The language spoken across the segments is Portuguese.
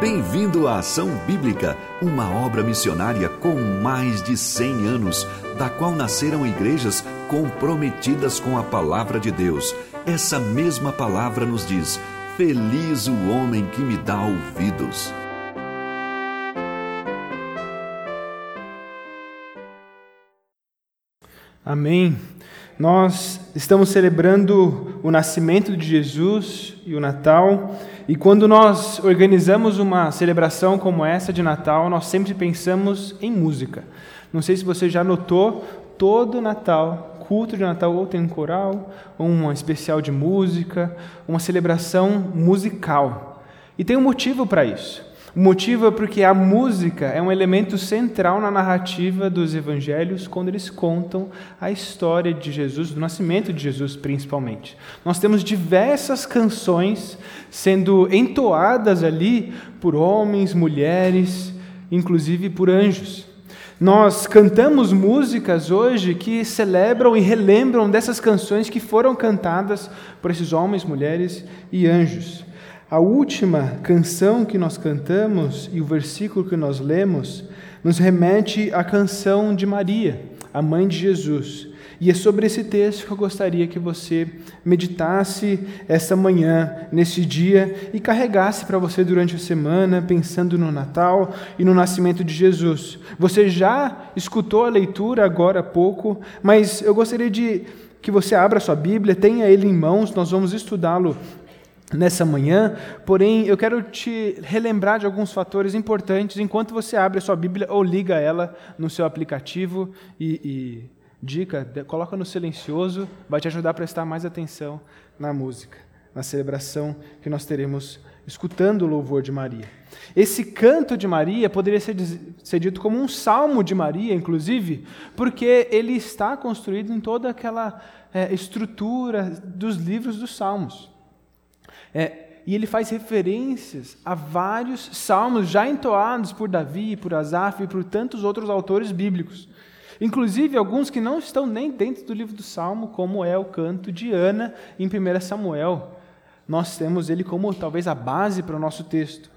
Bem-vindo à Ação Bíblica, uma obra missionária com mais de 100 anos, da qual nasceram igrejas comprometidas com a palavra de Deus. Essa mesma palavra nos diz: Feliz o homem que me dá ouvidos. Amém. Nós estamos celebrando o nascimento de Jesus e o Natal, e quando nós organizamos uma celebração como essa de Natal, nós sempre pensamos em música. Não sei se você já notou, todo Natal, culto de Natal, ou tem um coral, ou um especial de música, uma celebração musical. E tem um motivo para isso. O motivo é porque a música é um elemento central na narrativa dos evangelhos quando eles contam a história de Jesus, do nascimento de Jesus principalmente. Nós temos diversas canções sendo entoadas ali por homens, mulheres, inclusive por anjos. Nós cantamos músicas hoje que celebram e relembram dessas canções que foram cantadas por esses homens, mulheres e anjos. A última canção que nós cantamos e o versículo que nós lemos nos remete à canção de Maria, a mãe de Jesus. E é sobre esse texto que eu gostaria que você meditasse essa manhã, nesse dia, e carregasse para você durante a semana, pensando no Natal e no nascimento de Jesus. Você já escutou a leitura agora há pouco, mas eu gostaria de que você abra sua Bíblia, tenha ele em mãos, nós vamos estudá-lo nessa manhã, porém eu quero te relembrar de alguns fatores importantes enquanto você abre a sua Bíblia ou liga ela no seu aplicativo e, e dica, coloca no silencioso, vai te ajudar a prestar mais atenção na música, na celebração que nós teremos escutando o louvor de Maria. Esse canto de Maria poderia ser, ser dito como um salmo de Maria, inclusive, porque ele está construído em toda aquela é, estrutura dos livros dos salmos. É, e ele faz referências a vários salmos já entoados por Davi, por Asaf e por tantos outros autores bíblicos. Inclusive alguns que não estão nem dentro do livro do Salmo, como é o canto de Ana em 1 Samuel. Nós temos ele como talvez a base para o nosso texto.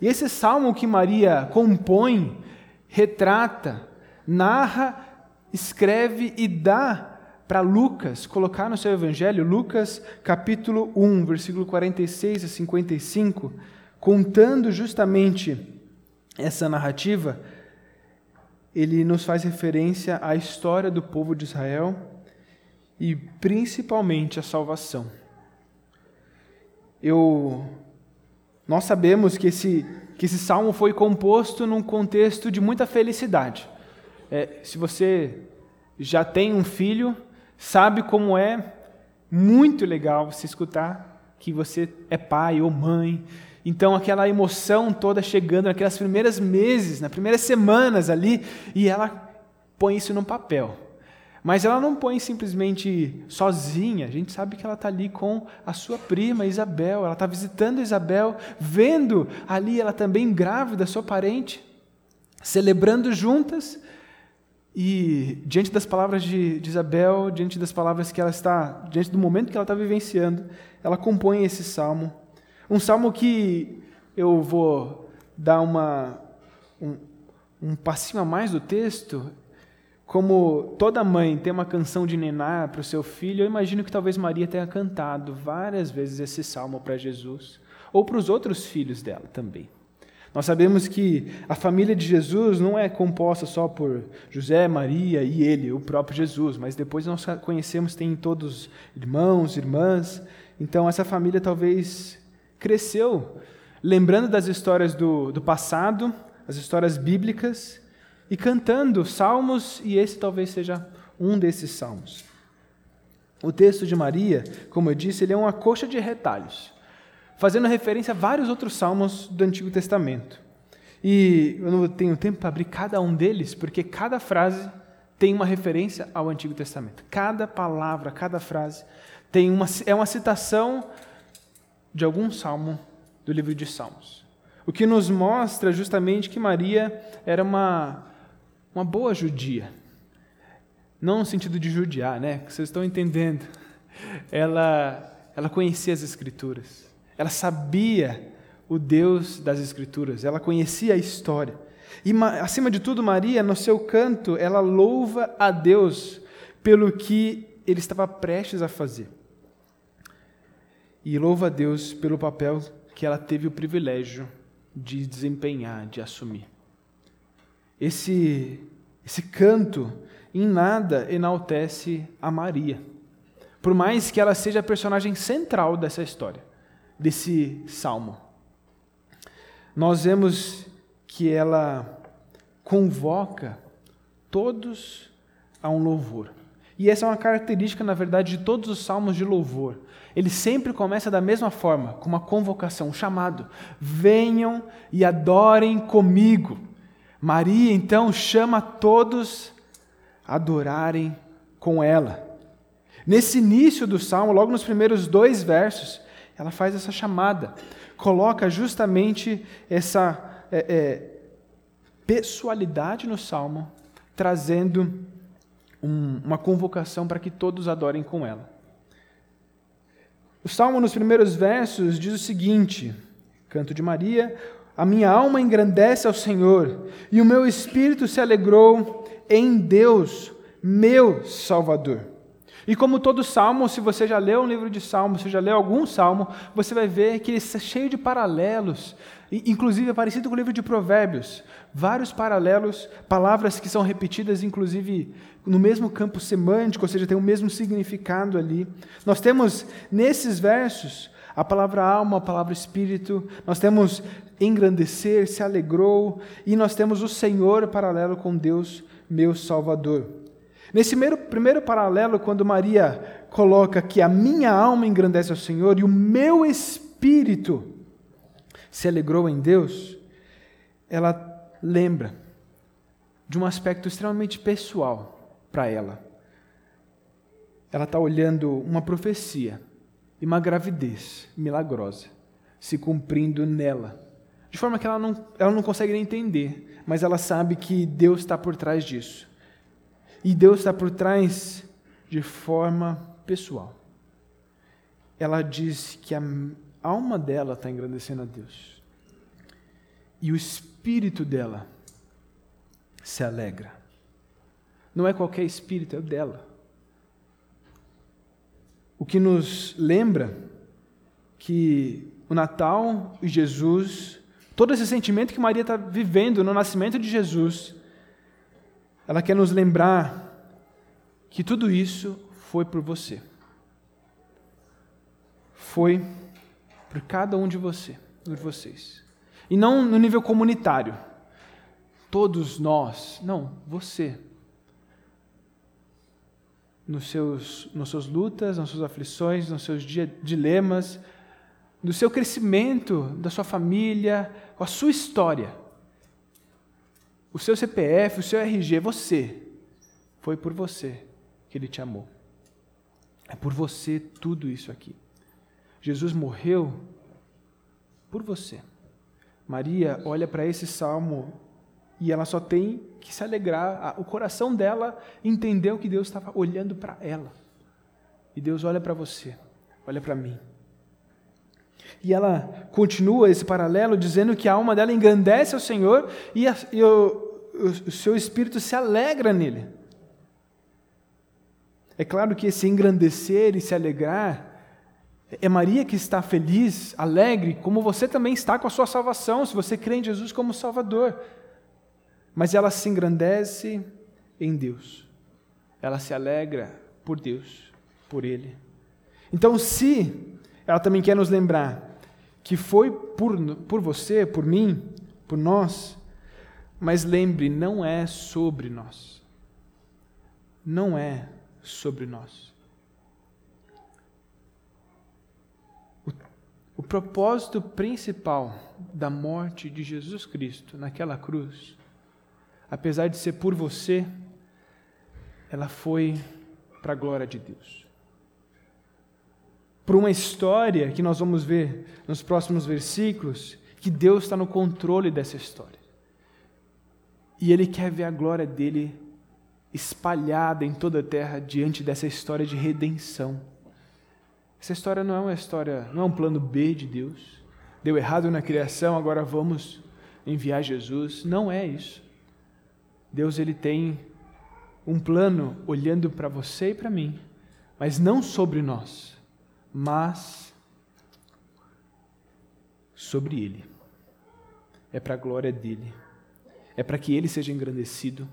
E esse salmo que Maria compõe, retrata, narra, escreve e dá para Lucas colocar no seu evangelho, Lucas capítulo 1, versículo 46 a 55, contando justamente essa narrativa, ele nos faz referência à história do povo de Israel e principalmente a salvação. Eu nós sabemos que esse que esse salmo foi composto num contexto de muita felicidade. É, se você já tem um filho, sabe como é muito legal você escutar que você é pai ou mãe. Então, aquela emoção toda chegando naquelas primeiras meses, nas primeiras semanas ali, e ela põe isso no papel. Mas ela não põe simplesmente sozinha, a gente sabe que ela está ali com a sua prima Isabel, ela está visitando Isabel, vendo ali ela também grávida, sua parente, celebrando juntas, e diante das palavras de, Isabel, diante das palavras que ela está, diante do momento que ela está vivenciando, ela compõe esse salmo. Um salmo que eu vou dar uma, um, um passinho a mais do texto. Como toda mãe tem uma canção de nená para o seu filho, eu imagino que talvez Maria tenha cantado várias vezes esse salmo para Jesus, ou para os outros filhos dela também. Nós sabemos que a família de Jesus não é composta só por José, Maria e ele, o próprio Jesus, mas depois nós conhecemos tem todos irmãos, irmãs. Então essa família talvez cresceu lembrando das histórias do, do passado, as histórias bíblicas, e cantando salmos, e esse talvez seja um desses salmos. O texto de Maria, como eu disse, ele é uma coxa de retalhos fazendo referência a vários outros salmos do Antigo Testamento. E eu não tenho tempo para abrir cada um deles, porque cada frase tem uma referência ao Antigo Testamento. Cada palavra, cada frase tem uma, é uma citação de algum salmo do livro de Salmos. O que nos mostra justamente que Maria era uma, uma boa judia. Não no sentido de judiar, né? Vocês estão entendendo. Ela, ela conhecia as Escrituras. Ela sabia o Deus das Escrituras, ela conhecia a história. E, acima de tudo, Maria, no seu canto, ela louva a Deus pelo que ele estava prestes a fazer. E louva a Deus pelo papel que ela teve o privilégio de desempenhar, de assumir. Esse, esse canto em nada enaltece a Maria, por mais que ela seja a personagem central dessa história, desse salmo. Nós vemos que ela convoca todos a um louvor. E essa é uma característica, na verdade, de todos os salmos de louvor. Ele sempre começa da mesma forma, com uma convocação, um chamado. Venham e adorem comigo. Maria, então, chama todos a adorarem com ela. Nesse início do salmo, logo nos primeiros dois versos, ela faz essa chamada, coloca justamente essa é, é, pessoalidade no salmo, trazendo um, uma convocação para que todos adorem com ela. O salmo, nos primeiros versos, diz o seguinte: Canto de Maria, a minha alma engrandece ao Senhor, e o meu espírito se alegrou em Deus, meu Salvador. E como todo salmo, se você já leu um livro de salmos, se já leu algum salmo, você vai ver que ele é cheio de paralelos, inclusive é parecido com o livro de Provérbios. Vários paralelos, palavras que são repetidas, inclusive no mesmo campo semântico, ou seja, tem o mesmo significado ali. Nós temos nesses versos a palavra alma, a palavra espírito, nós temos engrandecer, se alegrou, e nós temos o Senhor paralelo com Deus, meu Salvador. Nesse primeiro, primeiro paralelo, quando Maria coloca que a minha alma engrandece ao Senhor e o meu espírito se alegrou em Deus, ela lembra de um aspecto extremamente pessoal para ela. Ela está olhando uma profecia e uma gravidez milagrosa se cumprindo nela, de forma que ela não, ela não consegue nem entender, mas ela sabe que Deus está por trás disso. E Deus está por trás de forma pessoal. Ela diz que a alma dela está engrandecendo a Deus. E o espírito dela se alegra. Não é qualquer espírito, é o dela. O que nos lembra que o Natal e Jesus, todo esse sentimento que Maria está vivendo no nascimento de Jesus, ela quer nos lembrar que tudo isso foi por você. Foi por cada um de você, por vocês. E não no nível comunitário. Todos nós, não, você. Nos seus, nas suas lutas, nas suas aflições, nos seus dilemas, no seu crescimento, da sua família, com a sua história o seu CPF, o seu RG, você. Foi por você que ele te amou. É por você tudo isso aqui. Jesus morreu por você. Maria olha para esse salmo e ela só tem que se alegrar. O coração dela entendeu que Deus estava olhando para ela. E Deus olha para você, olha para mim. E ela continua esse paralelo dizendo que a alma dela engrandece ao Senhor e, a, e o, o, seu espírito se alegra nele. É claro que esse engrandecer e se alegrar é Maria que está feliz, alegre, como você também está com a sua salvação, se você crê em Jesus como Salvador. Mas ela se engrandece em Deus. Ela se alegra por Deus, por Ele. Então, se ela também quer nos lembrar que foi por, por você, por mim, por nós. Mas lembre, não é sobre nós. Não é sobre nós. O, o propósito principal da morte de Jesus Cristo naquela cruz, apesar de ser por você, ela foi para a glória de Deus por uma história que nós vamos ver nos próximos versículos, que Deus está no controle dessa história. E Ele quer ver a glória dele espalhada em toda a terra diante dessa história de redenção. Essa história não é uma história, não é um plano B de Deus, deu errado na criação, agora vamos enviar Jesus. Não é isso. Deus ele tem um plano olhando para você e para mim, mas não sobre nós, mas sobre ele. É para a glória dele. É para que ele seja engrandecido.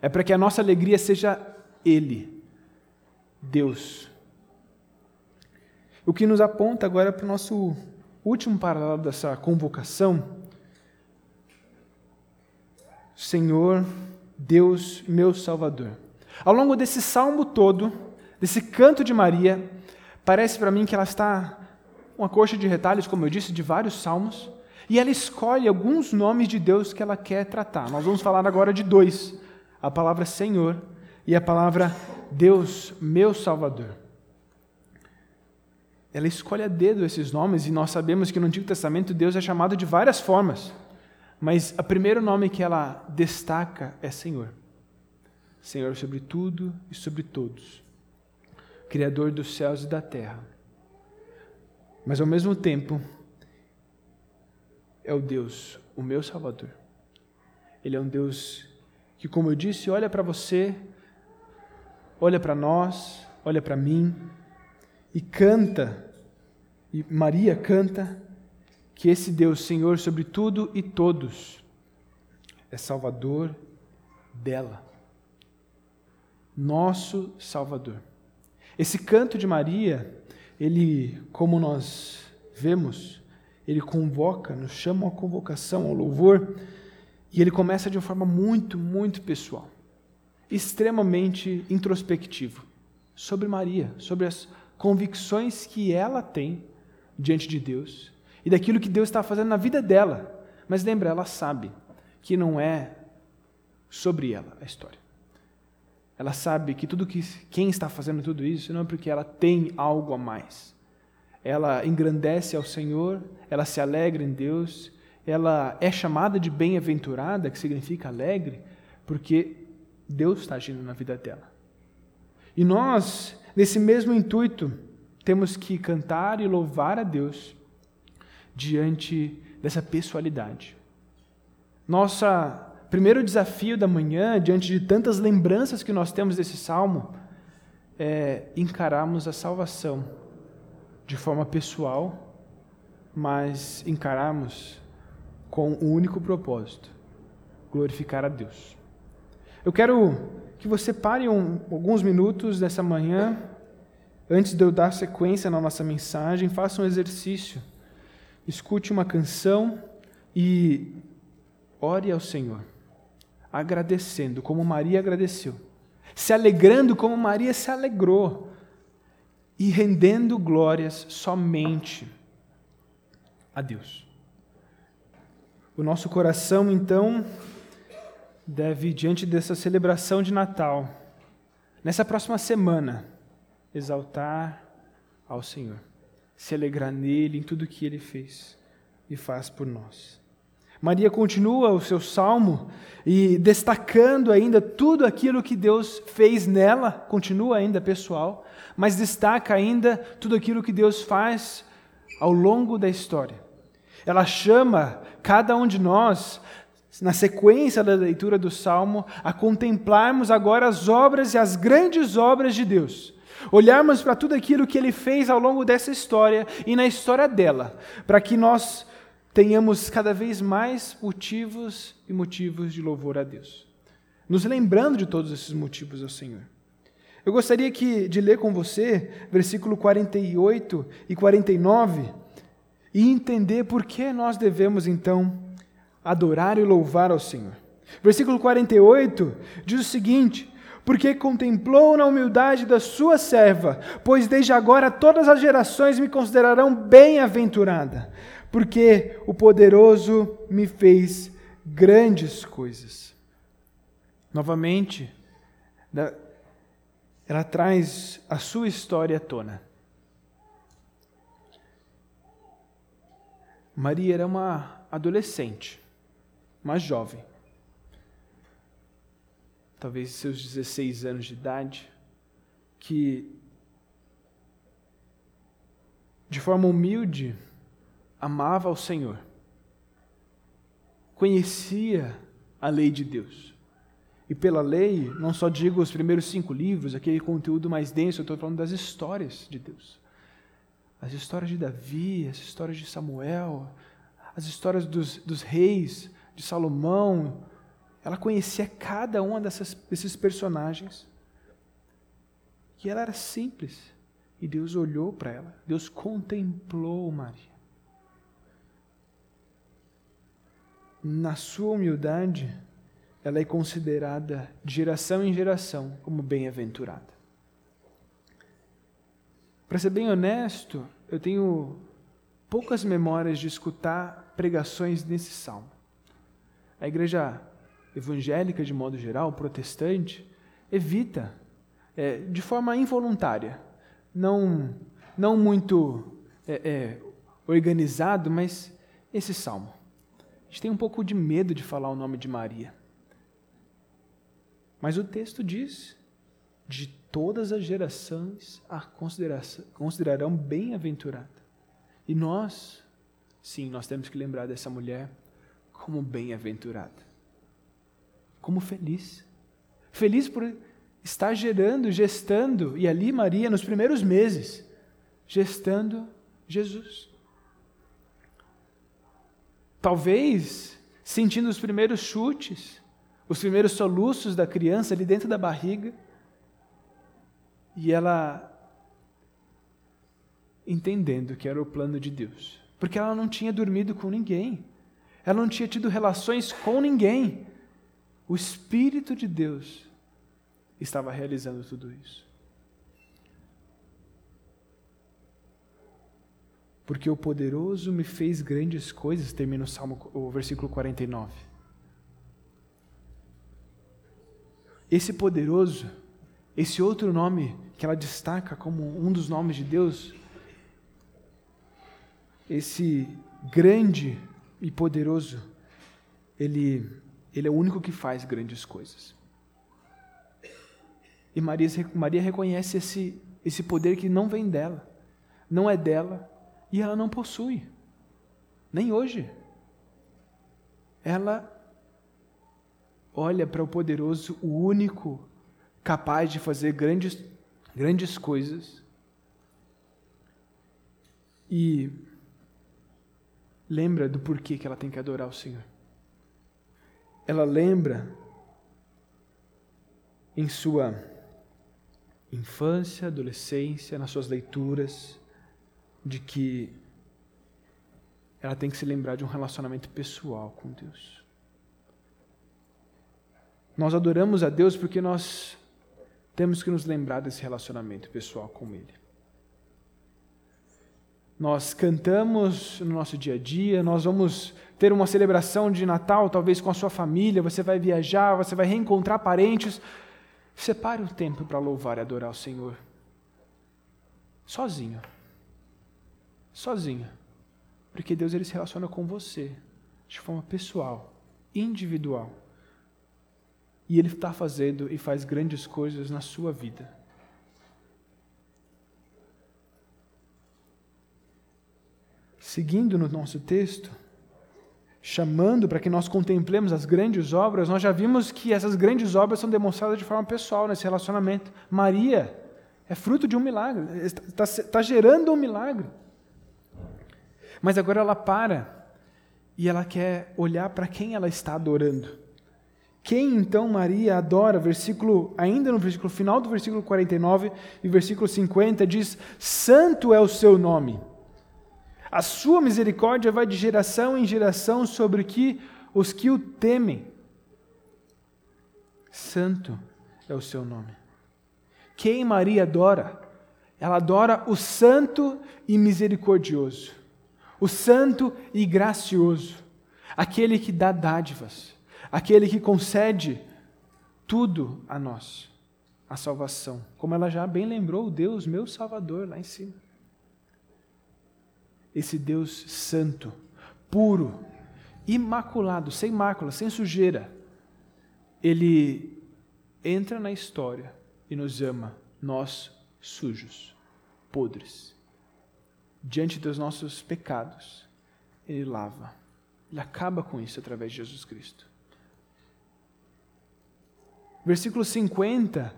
É para que a nossa alegria seja ele, Deus. O que nos aponta agora para o nosso último paralelo dessa convocação. Senhor, Deus, meu Salvador. Ao longo desse salmo todo, desse canto de Maria, parece para mim que ela está uma coxa de retalhos, como eu disse, de vários salmos, e ela escolhe alguns nomes de Deus que ela quer tratar. Nós vamos falar agora de dois: a palavra Senhor e a palavra Deus, meu Salvador. Ela escolhe a dedo esses nomes, e nós sabemos que no Antigo Testamento Deus é chamado de várias formas. Mas o primeiro nome que ela destaca é Senhor. Senhor sobre tudo e sobre todos. Criador dos céus e da terra. Mas ao mesmo tempo, é o Deus, o meu Salvador. Ele é um Deus que, como eu disse, olha para você, olha para nós, olha para mim e canta, e Maria canta que esse Deus, Senhor sobre tudo e todos, é Salvador dela. Nosso Salvador. Esse canto de Maria, ele, como nós vemos, ele convoca, nos chama a convocação ao louvor, e ele começa de uma forma muito, muito pessoal, extremamente introspectivo, sobre Maria, sobre as convicções que ela tem diante de Deus e daquilo que Deus está fazendo na vida dela. Mas lembra, ela sabe que não é sobre ela a história. Ela sabe que tudo que quem está fazendo tudo isso não é porque ela tem algo a mais. Ela engrandece ao Senhor, ela se alegra em Deus, ela é chamada de bem-aventurada, que significa alegre, porque Deus está agindo na vida dela. E nós, nesse mesmo intuito, temos que cantar e louvar a Deus diante dessa pessoalidade. Nossa primeiro desafio da manhã, diante de tantas lembranças que nós temos desse salmo, é encararmos a salvação de forma pessoal, mas encararmos com o um único propósito: glorificar a Deus. Eu quero que você pare um, alguns minutos nessa manhã, antes de eu dar sequência na nossa mensagem, faça um exercício escute uma canção e ore ao Senhor, agradecendo como Maria agradeceu, se alegrando como Maria se alegrou e rendendo glórias somente a Deus. O nosso coração, então, deve, diante dessa celebração de Natal, nessa próxima semana, exaltar ao Senhor se alegrar nele, em tudo que ele fez e faz por nós. Maria continua o seu salmo e destacando ainda tudo aquilo que Deus fez nela, continua ainda pessoal, mas destaca ainda tudo aquilo que Deus faz ao longo da história. Ela chama cada um de nós, na sequência da leitura do salmo, a contemplarmos agora as obras e as grandes obras de Deus olharmos para tudo aquilo que ele fez ao longo dessa história e na história dela, para que nós tenhamos cada vez mais motivos e motivos de louvor a Deus. Nos lembrando de todos esses motivos ao Senhor. Eu gostaria que, de ler com você versículo 48 e 49 e entender por que nós devemos então adorar e louvar ao Senhor. Versículo 48 diz o seguinte: porque contemplou na humildade da sua serva, pois desde agora todas as gerações me considerarão bem-aventurada, porque o poderoso me fez grandes coisas. Novamente, ela traz a sua história à tona. Maria era uma adolescente, uma jovem talvez seus 16 anos de idade, que de forma humilde amava ao Senhor, conhecia a lei de Deus. E pela lei, não só digo os primeiros cinco livros, aquele conteúdo mais denso, eu estou falando das histórias de Deus. As histórias de Davi, as histórias de Samuel, as histórias dos, dos reis, de Salomão. Ela conhecia cada um dessas, desses personagens. E ela era simples. E Deus olhou para ela. Deus contemplou Maria. Na sua humildade, ela é considerada de geração em geração como bem-aventurada. Para ser bem honesto, eu tenho poucas memórias de escutar pregações nesse salmo. A igreja evangélica, de modo geral, protestante, evita, é, de forma involuntária, não, não muito é, é, organizado, mas esse salmo. A gente tem um pouco de medo de falar o nome de Maria. Mas o texto diz: de todas as gerações a considerarão bem-aventurada. E nós, sim, nós temos que lembrar dessa mulher como bem-aventurada, como feliz. Feliz por estar gerando, gestando, e ali Maria, nos primeiros meses, gestando Jesus. Talvez sentindo os primeiros chutes, os primeiros soluços da criança ali dentro da barriga. E ela entendendo que era o plano de Deus, porque ela não tinha dormido com ninguém, ela não tinha tido relações com ninguém. O Espírito de Deus estava realizando tudo isso. Porque o poderoso me fez grandes coisas, termina o, Salmo, o versículo 49. Esse poderoso, esse outro nome que ela destaca como um dos nomes de Deus, esse grande e poderoso, ele, ele é o único que faz grandes coisas. E Maria, Maria reconhece esse, esse poder que não vem dela, não é dela e ela não possui, nem hoje. Ela olha para o poderoso, o único capaz de fazer grandes, grandes coisas. E lembra do porquê que ela tem que adorar o Senhor. Ela lembra em sua infância, adolescência, nas suas leituras, de que ela tem que se lembrar de um relacionamento pessoal com Deus. Nós adoramos a Deus porque nós temos que nos lembrar desse relacionamento pessoal com Ele. Nós cantamos no nosso dia a dia, nós vamos ter uma celebração de Natal, talvez com a sua família, você vai viajar, você vai reencontrar parentes. Separe o tempo para louvar e adorar o Senhor. Sozinho. Sozinho. Porque Deus ele se relaciona com você de forma pessoal, individual. E Ele está fazendo e faz grandes coisas na sua vida. Seguindo no nosso texto, chamando para que nós contemplemos as grandes obras, nós já vimos que essas grandes obras são demonstradas de forma pessoal nesse relacionamento. Maria é fruto de um milagre, está, está gerando um milagre. Mas agora ela para e ela quer olhar para quem ela está adorando. Quem então Maria adora? Versículo, ainda no versículo final do versículo 49 e versículo 50 diz: Santo é o seu nome. A sua misericórdia vai de geração em geração sobre que os que o temem. Santo é o seu nome. Quem Maria adora? Ela adora o santo e misericordioso, o santo e gracioso, aquele que dá dádivas aquele que concede tudo a nós, a salvação. Como ela já bem lembrou, o Deus, meu Salvador, lá em cima. Esse Deus santo, puro, imaculado, sem mácula, sem sujeira, ele entra na história e nos ama, nós sujos, podres, diante dos nossos pecados. ele lava. Ele acaba com isso através de Jesus Cristo. Versículo 50.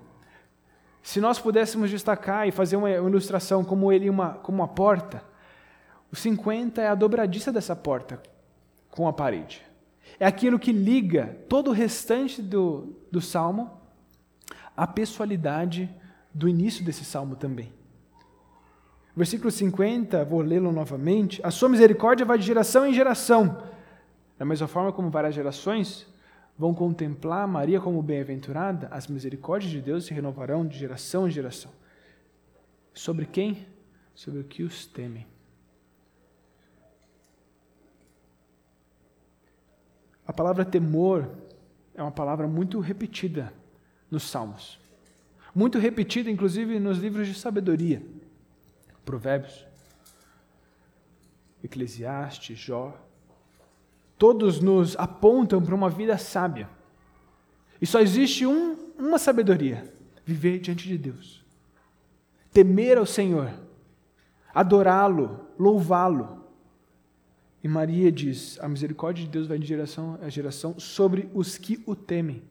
Se nós pudéssemos destacar e fazer uma ilustração como ele uma, como uma porta, o 50 é a dobradiça dessa porta com a parede. É aquilo que liga todo o restante do, do salmo à pessoalidade do início desse salmo também. Versículo 50, vou lê-lo novamente. A sua misericórdia vai de geração em geração. Da mesma forma como várias gerações vão contemplar Maria como bem-aventurada, as misericórdias de Deus se renovarão de geração em geração. Sobre quem? Sobre o que os temem. A palavra temor é uma palavra muito repetida nos Salmos. Muito repetida, inclusive, nos livros de sabedoria. Provérbios, Eclesiastes, Jó. Todos nos apontam para uma vida sábia. E só existe um, uma sabedoria: viver diante de Deus. Temer ao Senhor, adorá-lo, louvá-lo. E Maria diz: a misericórdia de Deus vai de geração a geração sobre os que o temem.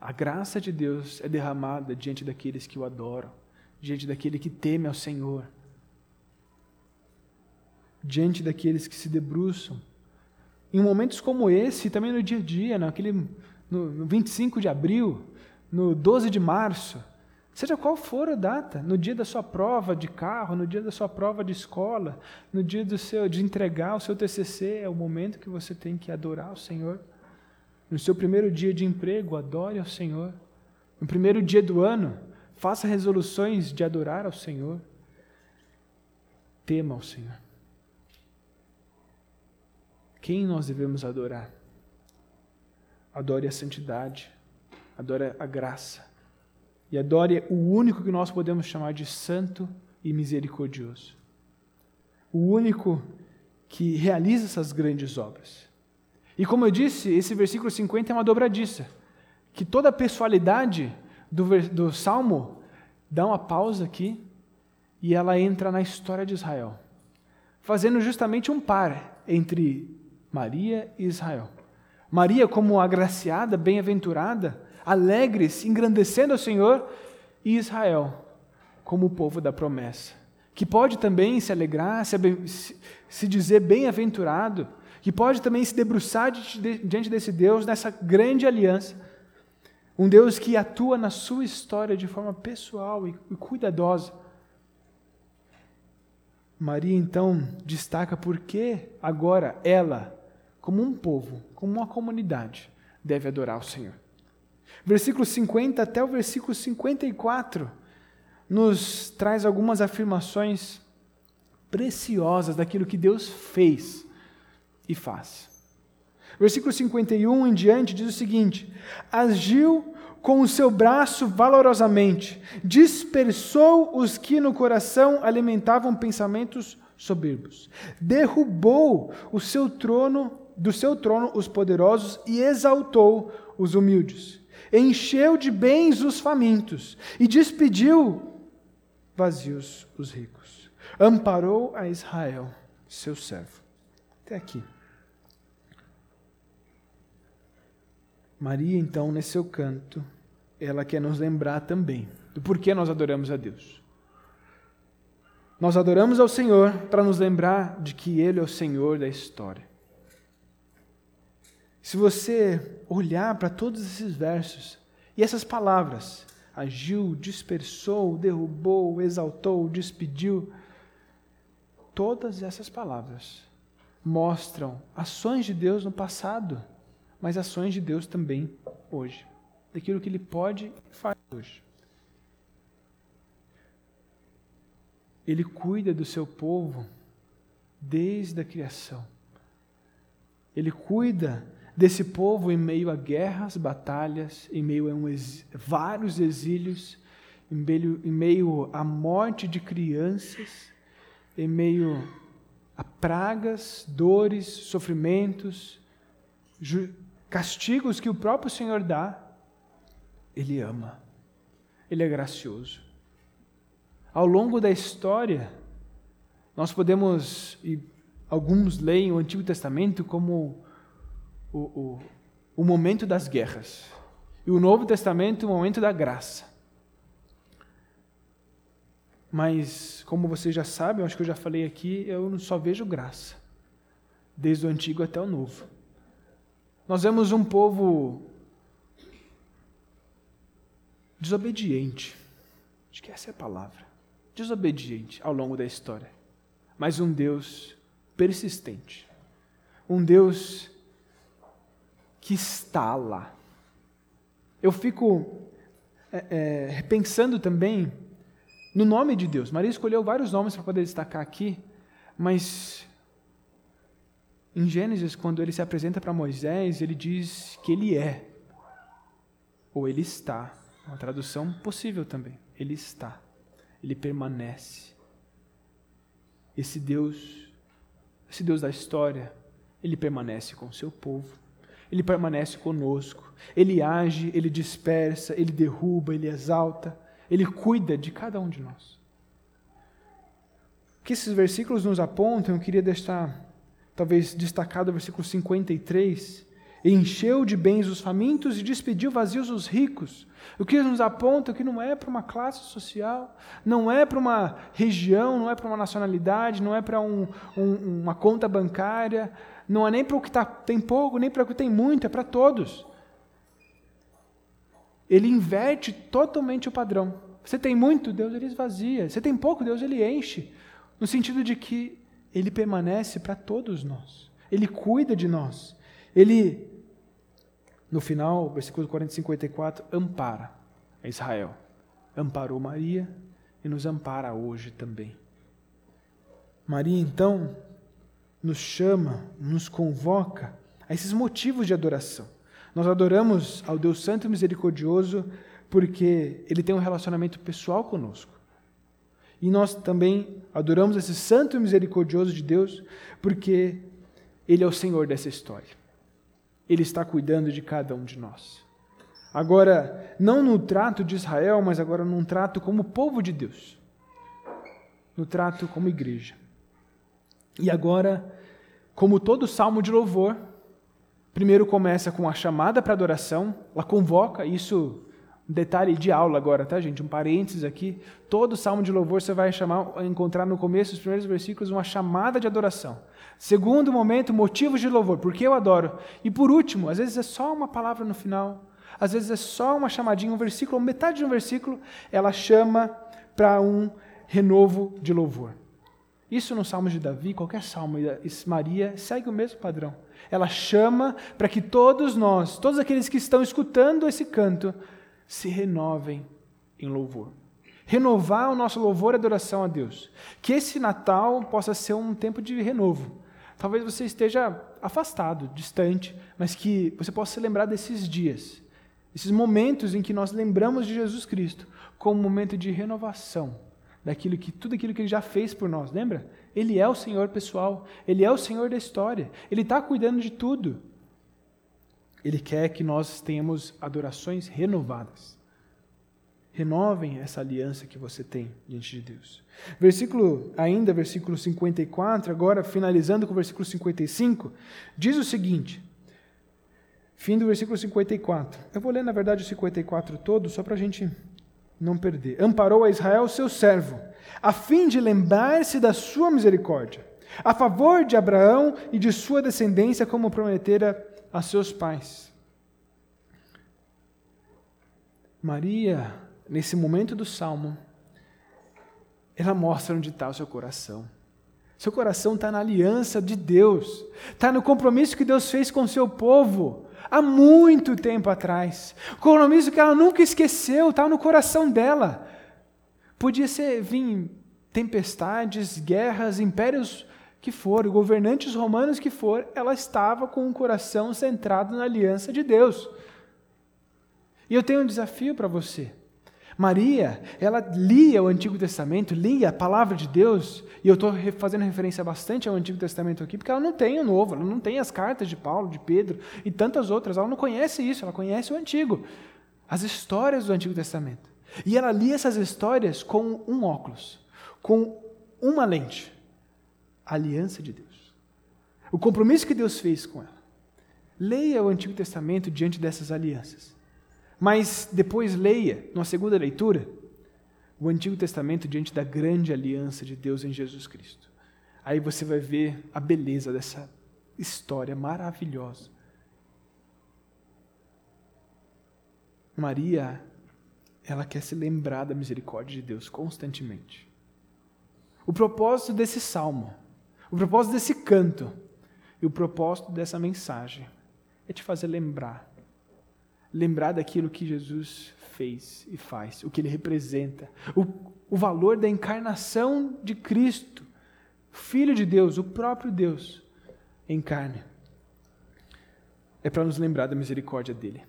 A graça de Deus é derramada diante daqueles que o adoram diante daquele que teme ao Senhor, diante daqueles que se debruçam. Em momentos como esse, também no dia a dia, naquele, no 25 de abril, no 12 de março, seja qual for a data, no dia da sua prova de carro, no dia da sua prova de escola, no dia do seu, de entregar o seu TCC, é o momento que você tem que adorar o Senhor. No seu primeiro dia de emprego, adore ao Senhor. No primeiro dia do ano, Faça resoluções de adorar ao Senhor. Tema ao Senhor. Quem nós devemos adorar? Adore a santidade, adore a graça e adore o único que nós podemos chamar de santo e misericordioso. O único que realiza essas grandes obras. E como eu disse, esse versículo 50 é uma dobradiça, que toda a pessoalidade do, do Salmo dá uma pausa aqui e ela entra na história de Israel, fazendo justamente um par entre Maria e Israel. Maria, como agraciada, bem-aventurada, alegre-se, engrandecendo ao Senhor, e Israel, como o povo da promessa, que pode também se alegrar, se, se dizer bem-aventurado, que pode também se debruçar diante desse Deus, nessa grande aliança um Deus que atua na sua história de forma pessoal e, cuidadosa. Maria então destaca por que agora ela, como um povo, como uma comunidade, deve adorar o Senhor. Versículo 50 até o versículo 54 nos traz algumas afirmações preciosas daquilo que Deus fez e faz. Versículo 51 em diante diz o seguinte: Agiu com o seu braço valorosamente, dispersou os que no coração alimentavam pensamentos soberbos, derrubou o seu trono, do seu trono os poderosos e exaltou os humildes. Encheu de bens os famintos e despediu vazios os ricos. Amparou a Israel, seu servo. Até aqui. Maria, então, nesse seu canto, ela quer nos lembrar também do porquê nós adoramos a Deus. Nós adoramos ao Senhor para nos lembrar de que Ele é o Senhor da história. Se você olhar para todos esses versos e essas palavras, agiu, dispersou, derrubou, exaltou, despediu, todas essas palavras mostram ações de Deus no passado mas ações de Deus também hoje, daquilo que Ele pode e faz hoje. Ele cuida do seu povo desde a criação. Ele cuida desse povo em meio a guerras, batalhas, em meio a um ex vários exílios, em meio, em meio à morte de crianças, em meio a pragas, dores, sofrimentos, castigos que o próprio Senhor dá, Ele ama, Ele é gracioso. Ao longo da história, nós podemos, e alguns leem o Antigo Testamento como o, o, o momento das guerras, e o Novo Testamento o momento da graça. Mas, como você já sabe, eu acho que eu já falei aqui, eu só vejo graça, desde o Antigo até o Novo. Nós vemos um povo desobediente, acho que essa é a palavra, desobediente ao longo da história, mas um Deus persistente, um Deus que está lá. Eu fico é, é, pensando também no nome de Deus. Maria escolheu vários nomes para poder destacar aqui, mas em Gênesis, quando ele se apresenta para Moisés, ele diz que ele é, ou ele está. Uma tradução possível também. Ele está, ele permanece. Esse Deus, esse Deus da história, ele permanece com o seu povo, ele permanece conosco, ele age, ele dispersa, ele derruba, ele exalta. Ele cuida de cada um de nós. O que esses versículos nos apontam, eu queria deixar talvez destacado o versículo 53. Encheu de bens os famintos e despediu vazios os ricos. O que nos aponta que não é para uma classe social, não é para uma região, não é para uma nacionalidade, não é para um, um, uma conta bancária, não é nem para o que tá, tem pouco, nem para o que tem muito, é para todos ele inverte totalmente o padrão. Você tem muito, Deus ele esvazia. Você tem pouco, Deus ele enche. No sentido de que ele permanece para todos nós. Ele cuida de nós. Ele, no final, versículo 40 e 54, ampara a Israel. Amparou Maria e nos ampara hoje também. Maria, então, nos chama, nos convoca a esses motivos de adoração. Nós adoramos ao Deus Santo e Misericordioso porque Ele tem um relacionamento pessoal conosco. E nós também adoramos esse Santo e Misericordioso de Deus porque Ele é o Senhor dessa história. Ele está cuidando de cada um de nós. Agora, não no trato de Israel, mas agora num trato como povo de Deus. No trato como igreja. E agora, como todo salmo de louvor, Primeiro começa com a chamada para adoração, ela convoca, isso, detalhe de aula agora, tá, gente? Um parênteses aqui. Todo salmo de louvor você vai chamar, encontrar no começo dos primeiros versículos uma chamada de adoração. Segundo momento, motivos de louvor, porque eu adoro. E por último, às vezes é só uma palavra no final, às vezes é só uma chamadinha, um versículo, metade de um versículo, ela chama para um renovo de louvor. Isso no Salmo de Davi, qualquer salmo, Maria segue o mesmo padrão. Ela chama para que todos nós, todos aqueles que estão escutando esse canto, se renovem em louvor. Renovar o nosso louvor e adoração a Deus. Que esse Natal possa ser um tempo de renovo. Talvez você esteja afastado, distante, mas que você possa se lembrar desses dias, esses momentos em que nós lembramos de Jesus Cristo como um momento de renovação daquilo que tudo aquilo que ele já fez por nós, lembra? Ele é o Senhor pessoal, ele é o Senhor da história, ele está cuidando de tudo. Ele quer que nós tenhamos adorações renovadas. Renovem essa aliança que você tem diante de Deus. Versículo, ainda versículo 54, agora finalizando com o versículo 55, diz o seguinte: fim do versículo 54. Eu vou ler, na verdade, o 54 todo, só para a gente não perder. Amparou a Israel, seu servo, a fim de lembrar-se da sua misericórdia, a favor de Abraão e de sua descendência, como prometera a seus pais. Maria, nesse momento do salmo, ela mostra onde está o seu coração. Seu coração está na aliança de Deus, está no compromisso que Deus fez com o seu povo há muito tempo atrás. Compromisso que ela nunca esqueceu, estava no coração dela. Podia ser vir tempestades, guerras, impérios que for, governantes romanos que for, ela estava com o coração centrado na aliança de Deus. E eu tenho um desafio para você. Maria, ela lia o Antigo Testamento, lia a palavra de Deus, e eu estou fazendo referência bastante ao Antigo Testamento aqui, porque ela não tem o Novo, ela não tem as cartas de Paulo, de Pedro e tantas outras, ela não conhece isso, ela conhece o Antigo, as histórias do Antigo Testamento. E ela lia essas histórias com um óculos, com uma lente, a aliança de Deus. O compromisso que Deus fez com ela. Leia o Antigo Testamento diante dessas alianças. Mas depois leia, numa segunda leitura, o Antigo Testamento diante da grande aliança de Deus em Jesus Cristo. Aí você vai ver a beleza dessa história maravilhosa. Maria, ela quer se lembrar da misericórdia de Deus constantemente. O propósito desse salmo, o propósito desse canto e o propósito dessa mensagem é te fazer lembrar. Lembrar daquilo que Jesus fez e faz, o que ele representa, o, o valor da encarnação de Cristo, Filho de Deus, o próprio Deus em carne. É para nos lembrar da misericórdia dele.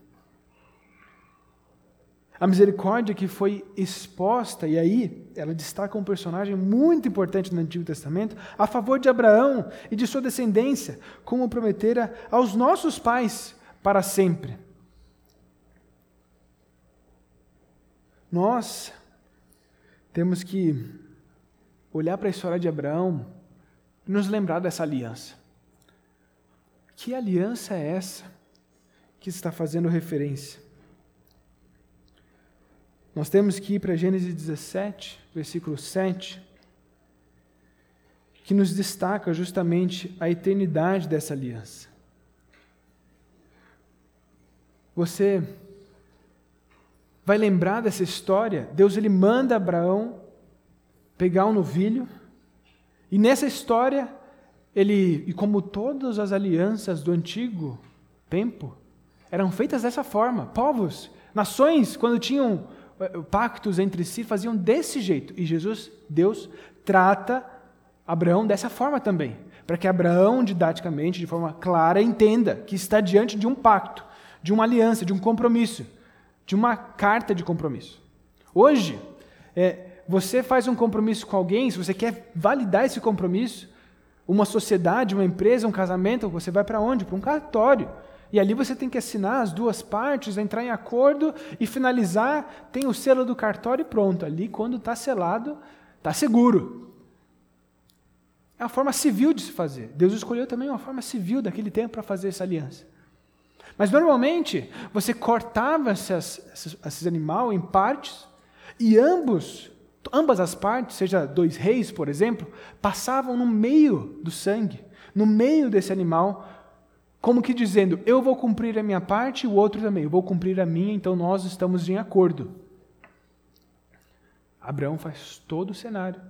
A misericórdia que foi exposta, e aí ela destaca um personagem muito importante no Antigo Testamento, a favor de Abraão e de sua descendência, como prometera aos nossos pais para sempre. Nós temos que olhar para a história de Abraão e nos lembrar dessa aliança. Que aliança é essa que está fazendo referência? Nós temos que ir para Gênesis 17, versículo 7, que nos destaca justamente a eternidade dessa aliança. Você vai lembrar dessa história? Deus ele manda Abraão pegar um novilho, e nessa história ele, e como todas as alianças do antigo tempo, eram feitas dessa forma. Povos, nações, quando tinham pactos entre si, faziam desse jeito. E Jesus, Deus, trata Abraão dessa forma também. Para que Abraão, didaticamente, de forma clara, entenda que está diante de um pacto, de uma aliança, de um compromisso, de uma carta de compromisso. Hoje, é, você faz um compromisso com alguém, se você quer validar esse compromisso, uma sociedade, uma empresa, um casamento, você vai para onde? Para um cartório. E ali você tem que assinar as duas partes, entrar em acordo e finalizar, tem o selo do cartório e pronto. Ali, quando está selado, está seguro. É a forma civil de se fazer. Deus escolheu também uma forma civil daquele tempo para fazer essa aliança. Mas normalmente você cortava esses, esses animais em partes e ambos, ambas as partes, seja dois reis, por exemplo, passavam no meio do sangue, no meio desse animal como que dizendo, eu vou cumprir a minha parte e o outro também, eu vou cumprir a minha, então nós estamos em acordo. Abraão faz todo o cenário,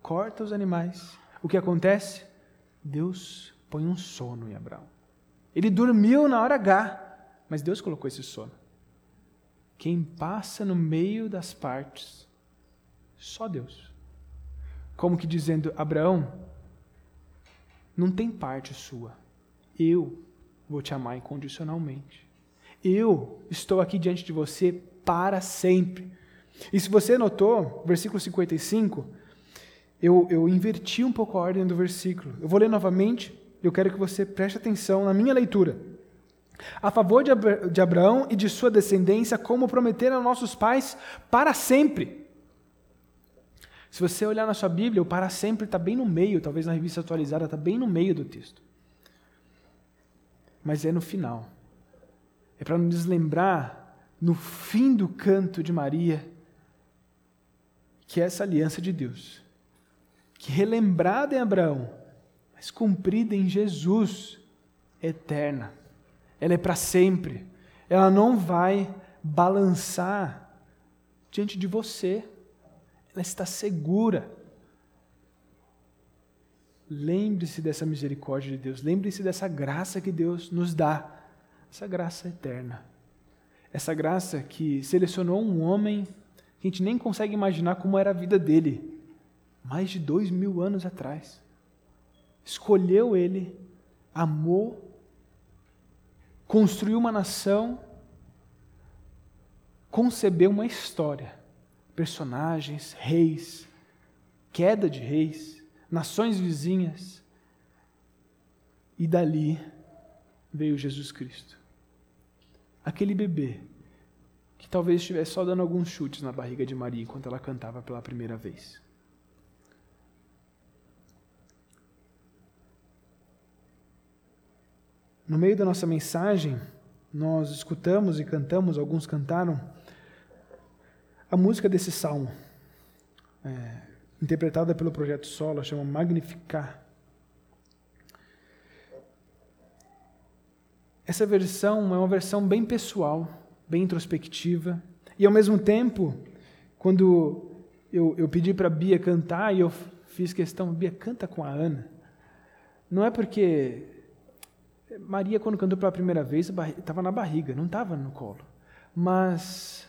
corta os animais. O que acontece? Deus põe um sono em Abraão. Ele dormiu na hora H, mas Deus colocou esse sono. Quem passa no meio das partes, só Deus. Como que dizendo, Abraão, não tem parte sua eu vou te amar incondicionalmente. Eu estou aqui diante de você para sempre. E se você notou, versículo 55, eu, eu inverti um pouco a ordem do versículo. Eu vou ler novamente, eu quero que você preste atenção na minha leitura. A favor de, Abra de Abraão e de sua descendência, como prometeram nossos pais, para sempre. Se você olhar na sua Bíblia, o para sempre está bem no meio, talvez na revista atualizada está bem no meio do texto mas é no final. É para nos lembrar, no fim do canto de Maria, que é essa aliança de Deus, que relembrada em Abraão, mas cumprida em Jesus, é eterna. Ela é para sempre. Ela não vai balançar diante de você. Ela está segura. Lembre-se dessa misericórdia de Deus, lembre-se dessa graça que Deus nos dá, essa graça eterna. Essa graça que selecionou um homem que a gente nem consegue imaginar como era a vida dele, mais de dois mil anos atrás. Escolheu ele, amou, construiu uma nação, concebeu uma história, personagens, reis, queda de reis nações vizinhas. E dali veio Jesus Cristo. Aquele bebê que talvez estivesse só dando alguns chutes na barriga de Maria enquanto ela cantava pela primeira vez. no meio da nossa mensagem, nós escutamos e cantamos, alguns cantaram, a música desse salmo, é, interpretada pelo Projeto Solo, chama Magnificar. Essa versão é uma versão bem pessoal, bem introspectiva, e ao mesmo tempo, quando eu, eu pedi para a Bia cantar e eu fiz questão, Bia, canta com a Ana. Não é porque Maria, quando cantou pela primeira vez, estava na barriga, não estava no colo. Mas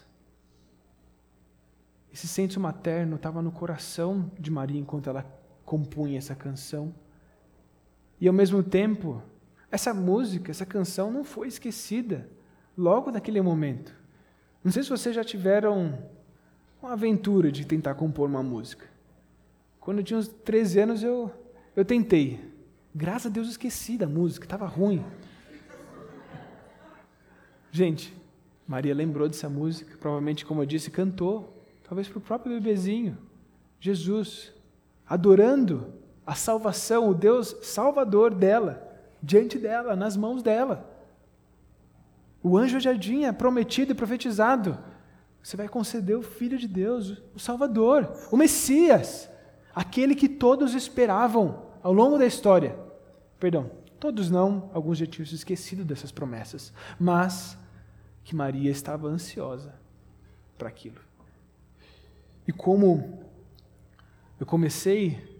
esse senso materno estava no coração de Maria enquanto ela compunha essa canção. E ao mesmo tempo, essa música, essa canção não foi esquecida logo naquele momento. Não sei se vocês já tiveram uma aventura de tentar compor uma música. Quando eu tinha uns 13 anos, eu, eu tentei. Graças a Deus esqueci da música, estava ruim. Gente, Maria lembrou dessa música, provavelmente, como eu disse, cantou, talvez para o próprio bebezinho, Jesus, adorando a salvação, o Deus salvador dela, diante dela, nas mãos dela. O anjo já tinha prometido e profetizado: você vai conceder o Filho de Deus, o Salvador, o Messias, aquele que todos esperavam ao longo da história. Perdão, todos não, alguns já tinham se esquecido dessas promessas, mas que Maria estava ansiosa para aquilo. E como eu comecei,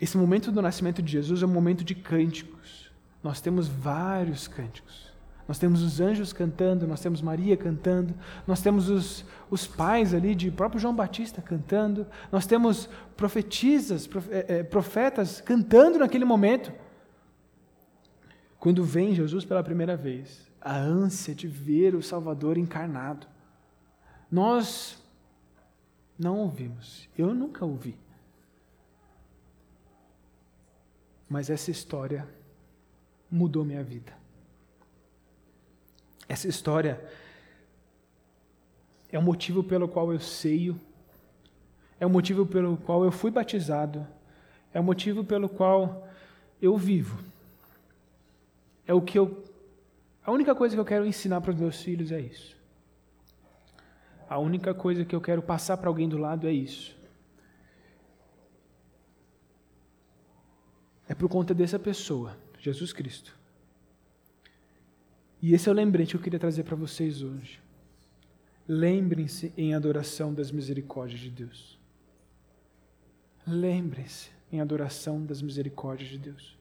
esse momento do nascimento de Jesus é um momento de cânticos. Nós temos vários cânticos. Nós temos os anjos cantando, nós temos Maria cantando, nós temos os, os pais ali de próprio João Batista cantando, nós temos profetisas, é, é, profetas cantando naquele momento. Quando vem Jesus pela primeira vez, a ânsia de ver o Salvador encarnado. Nós não ouvimos, eu nunca ouvi. Mas essa história mudou minha vida. Essa história é o motivo pelo qual eu seio, é o motivo pelo qual eu fui batizado, é o motivo pelo qual eu vivo. É o que eu. A única coisa que eu quero ensinar para os meus filhos é isso. A única coisa que eu quero passar para alguém do lado é isso. É por conta dessa pessoa, Jesus Cristo. E esse é o lembrete que eu queria trazer para vocês hoje. Lembrem-se em adoração das misericórdias de Deus. Lembrem-se em adoração das misericórdias de Deus.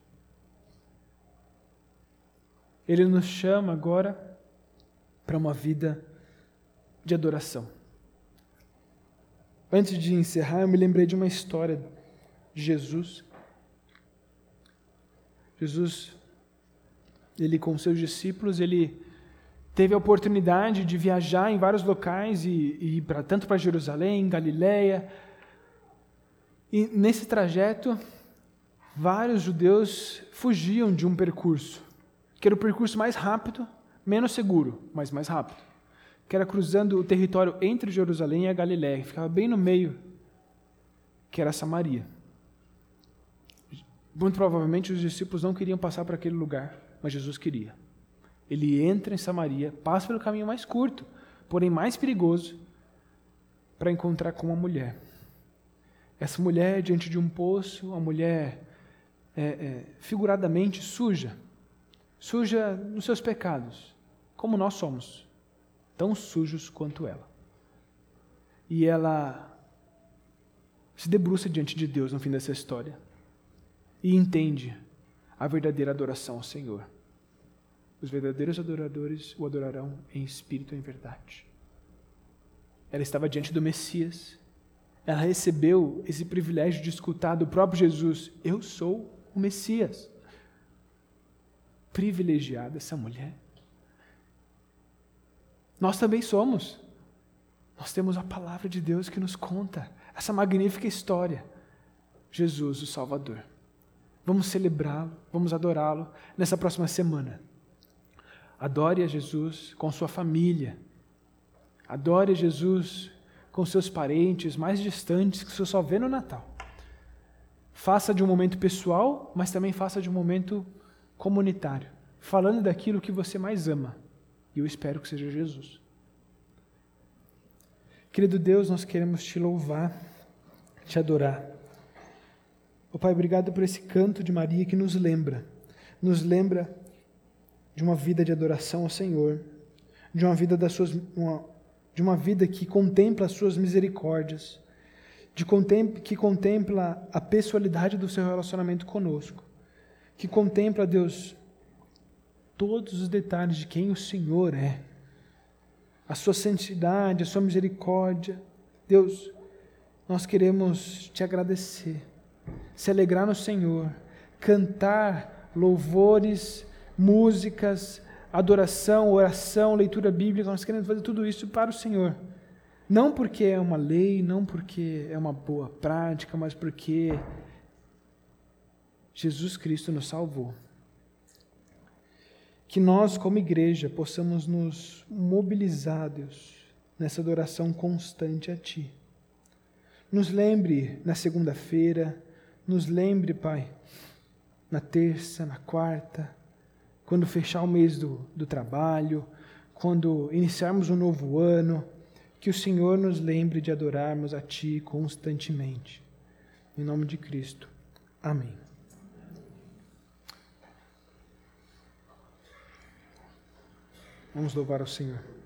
Ele nos chama agora para uma vida de adoração. Antes de encerrar, eu me lembrei de uma história de Jesus. Jesus ele com seus discípulos, ele teve a oportunidade de viajar em vários locais e, e para tanto para Jerusalém, Galiléia. E nesse trajeto, vários judeus fugiam de um percurso, que era o percurso mais rápido, menos seguro, mas mais rápido, que era cruzando o território entre Jerusalém e a Galiléia, que ficava bem no meio, que era Samaria. Muito provavelmente os discípulos não queriam passar para aquele lugar mas Jesus queria. Ele entra em Samaria, passa pelo caminho mais curto, porém mais perigoso, para encontrar com uma mulher. Essa mulher, diante de um poço, uma mulher é, é, figuradamente suja, suja nos seus pecados, como nós somos, tão sujos quanto ela. E ela se debruça diante de Deus no fim dessa história e entende a verdadeira adoração ao Senhor. Os verdadeiros adoradores o adorarão em espírito e em verdade. Ela estava diante do Messias. Ela recebeu esse privilégio de escutar do próprio Jesus: Eu sou o Messias. Privilegiada essa mulher. Nós também somos. Nós temos a palavra de Deus que nos conta essa magnífica história. Jesus, o Salvador. Vamos celebrá-lo, vamos adorá-lo nessa próxima semana. Adore a Jesus com sua família. Adore a Jesus com seus parentes mais distantes que você só vê no Natal. Faça de um momento pessoal, mas também faça de um momento comunitário, falando daquilo que você mais ama. E eu espero que seja Jesus. Querido Deus, nós queremos te louvar, te adorar. Oh, Pai, obrigado por esse canto de Maria que nos lembra, nos lembra de uma vida de adoração ao Senhor, de uma vida das suas, uma, de uma vida que contempla as suas misericórdias, de que contempla a pessoalidade do seu relacionamento conosco, que contempla, Deus, todos os detalhes de quem o Senhor é a sua santidade, a sua misericórdia. Deus, nós queremos te agradecer, se alegrar no Senhor, cantar louvores, músicas, adoração, oração, leitura bíblica, nós queremos fazer tudo isso para o Senhor. Não porque é uma lei, não porque é uma boa prática, mas porque Jesus Cristo nos salvou que nós, como igreja, possamos nos mobilizar, Deus, nessa adoração constante a Ti. Nos lembre na segunda-feira, nos lembre, Pai, na terça, na quarta, quando fechar o mês do, do trabalho, quando iniciarmos um novo ano, que o Senhor nos lembre de adorarmos a Ti constantemente. Em nome de Cristo. Amém. Vamos louvar ao Senhor.